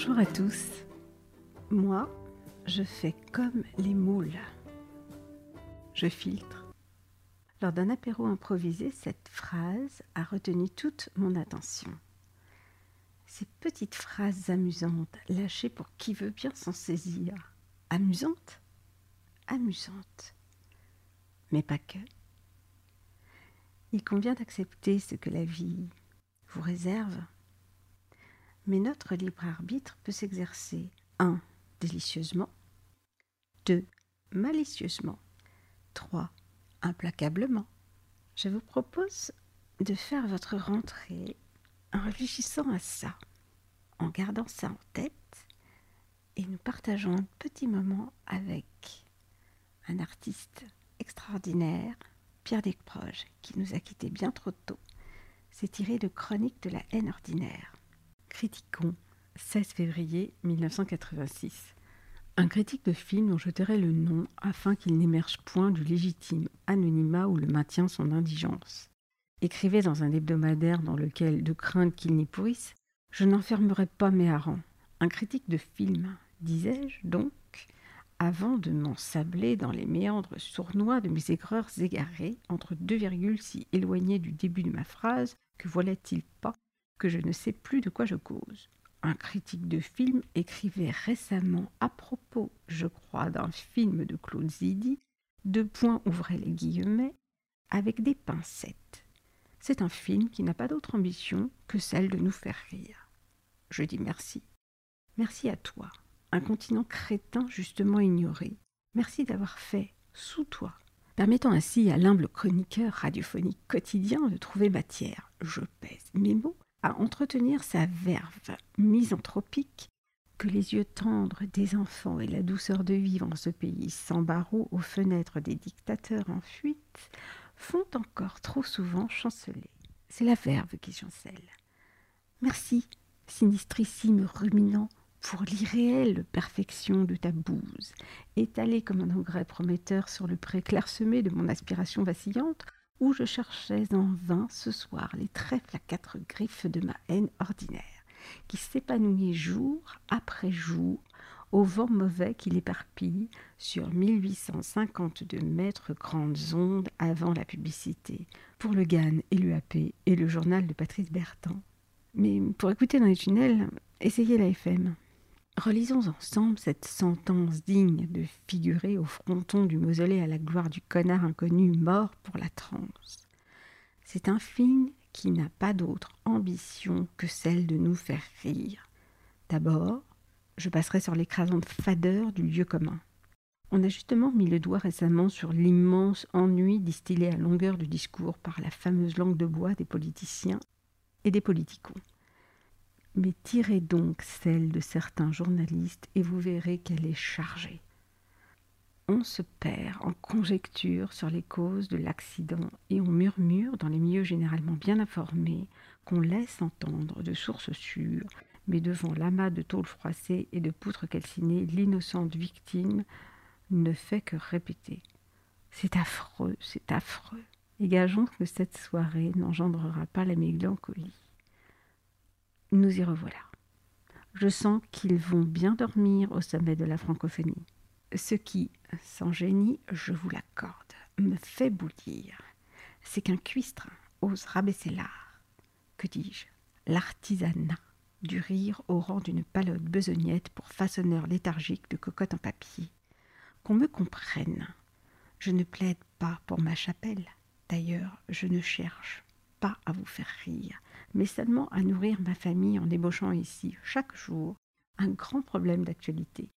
Bonjour à tous. Moi, je fais comme les moules. Je filtre. Lors d'un apéro improvisé, cette phrase a retenu toute mon attention. Ces petites phrases amusantes, lâchées pour qui veut bien s'en saisir. Amusantes? Amusantes. Mais pas que. Il convient d'accepter ce que la vie vous réserve mais notre libre arbitre peut s'exercer 1. délicieusement, 2. malicieusement, 3. implacablement. Je vous propose de faire votre rentrée en réfléchissant à ça, en gardant ça en tête, et nous partageons un petit moment avec un artiste extraordinaire, Pierre Desproges, qui nous a quittés bien trop tôt. C'est tiré de Chronique de la haine ordinaire. Critiquons, 16 février 1986. Un critique de film dont je tairai le nom afin qu'il n'émerge point du légitime anonymat où le maintient son indigence. Écrivait dans un hebdomadaire dans lequel, de crainte qu'il n'y pourrisse, je n'enfermerai pas mes harengs. Un critique de film, disais-je donc, avant de m'ensabler dans les méandres sournois de mes aigreurs égarées, entre deux virgules si éloignées du début de ma phrase que voilà-t-il pas que je ne sais plus de quoi je cause. Un critique de film écrivait récemment à propos, je crois, d'un film de Claude Zidi, deux points ouvraient les guillemets, avec des pincettes. C'est un film qui n'a pas d'autre ambition que celle de nous faire rire. Je dis merci. Merci à toi, un continent crétin justement ignoré. Merci d'avoir fait, sous toi, permettant ainsi à l'humble chroniqueur radiophonique quotidien de trouver matière, je pèse mes mots, à entretenir sa verve misanthropique que les yeux tendres des enfants et la douceur de vivre en ce pays sans barreaux aux fenêtres des dictateurs en fuite font encore trop souvent chanceler. C'est la verve qui chancelle. Merci, sinistrissime ruminant, pour l'irréelle perfection de ta bouse, étalée comme un engrais prometteur sur le pré clairsemé de mon aspiration vacillante, où je cherchais en vain ce soir les trèfles à quatre griffes de ma haine ordinaire, qui s'épanouit jour après jour au vent mauvais qui l'éparpille sur 1852 mètres grandes ondes avant la publicité, pour le GAN et l'UAP et le journal de Patrice Bertin. Mais pour écouter dans les tunnels, essayez la FM. Relisons ensemble cette sentence digne de figurer au fronton du mausolée à la gloire du connard inconnu mort pour la transe. C'est un film qui n'a pas d'autre ambition que celle de nous faire rire. D'abord, je passerai sur l'écrasante fadeur du lieu commun. On a justement mis le doigt récemment sur l'immense ennui distillé à longueur de discours par la fameuse langue de bois des politiciens et des politicons. Mais tirez donc celle de certains journalistes et vous verrez qu'elle est chargée. On se perd en conjectures sur les causes de l'accident et on murmure dans les milieux généralement bien informés qu'on laisse entendre de sources sûres, mais devant l'amas de tôle froissée et de poutres calcinées, l'innocente victime ne fait que répéter. C'est affreux, c'est affreux. Et gageons que cette soirée n'engendrera pas la mélancolie. Nous y revoilà. Je sens qu'ils vont bien dormir au sommet de la francophonie. Ce qui, sans génie, je vous l'accorde, me fait bouillir, c'est qu'un cuistre ose rabaisser l'art. Que dis-je? L'artisanat du rire au rang d'une palote besognette pour façonneur léthargique de cocotte en papier. Qu'on me comprenne. Je ne plaide pas pour ma chapelle. D'ailleurs, je ne cherche pas à vous faire rire, mais seulement à nourrir ma famille en débauchant ici, chaque jour, un grand problème d'actualité.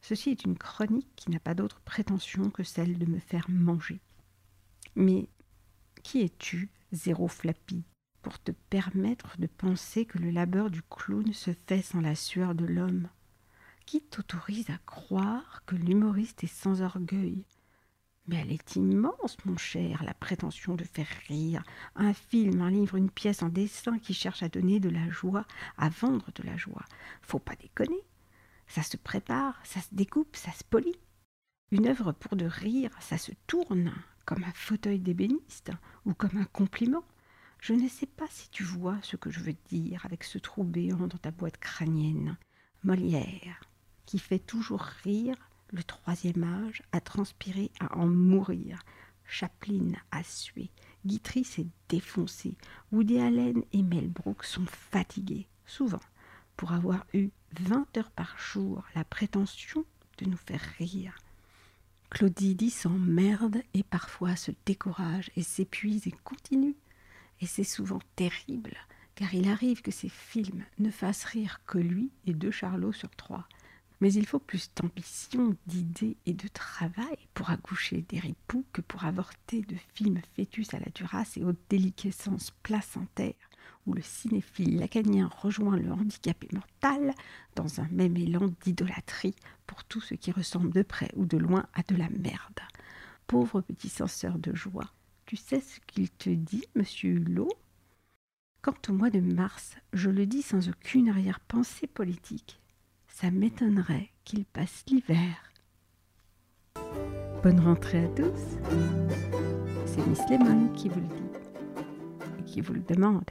Ceci est une chronique qui n'a pas d'autre prétention que celle de me faire manger. Mais qui es-tu, zéro flappy, pour te permettre de penser que le labeur du clown se fait sans la sueur de l'homme? Qui t'autorise à croire que l'humoriste est sans orgueil, mais elle est immense, mon cher, la prétention de faire rire. Un film, un livre, une pièce, un dessin qui cherche à donner de la joie, à vendre de la joie. Faut pas déconner. Ça se prépare, ça se découpe, ça se polit. Une œuvre pour de rire, ça se tourne, comme un fauteuil d'ébéniste, ou comme un compliment. Je ne sais pas si tu vois ce que je veux dire avec ce trou béant dans ta boîte crânienne. Molière, qui fait toujours rire le troisième âge à transpirer, à en mourir. Chaplin a sué, Guitry s'est défoncé, Woody Allen et Mel Brooks sont fatigués, souvent, pour avoir eu vingt heures par jour la prétention de nous faire rire. Claudie s'emmerde et parfois se décourage et s'épuise et continue. Et c'est souvent terrible, car il arrive que ces films ne fassent rire que lui et deux Charlots sur trois. Mais il faut plus d'ambition, d'idées et de travail pour accoucher des ripoux que pour avorter de films fœtus à la durace et aux déliquescences placentaires, où le cinéphile lacanien rejoint le handicapé mental dans un même élan d'idolâtrie pour tout ce qui ressemble de près ou de loin à de la merde. Pauvre petit censeur de joie, tu sais ce qu'il te dit, monsieur Hulot? Quant au mois de mars, je le dis sans aucune arrière-pensée politique ça m'étonnerait qu'il passe l'hiver. Bonne rentrée à tous. C'est Miss Lemon qui vous le dit et qui vous le demande.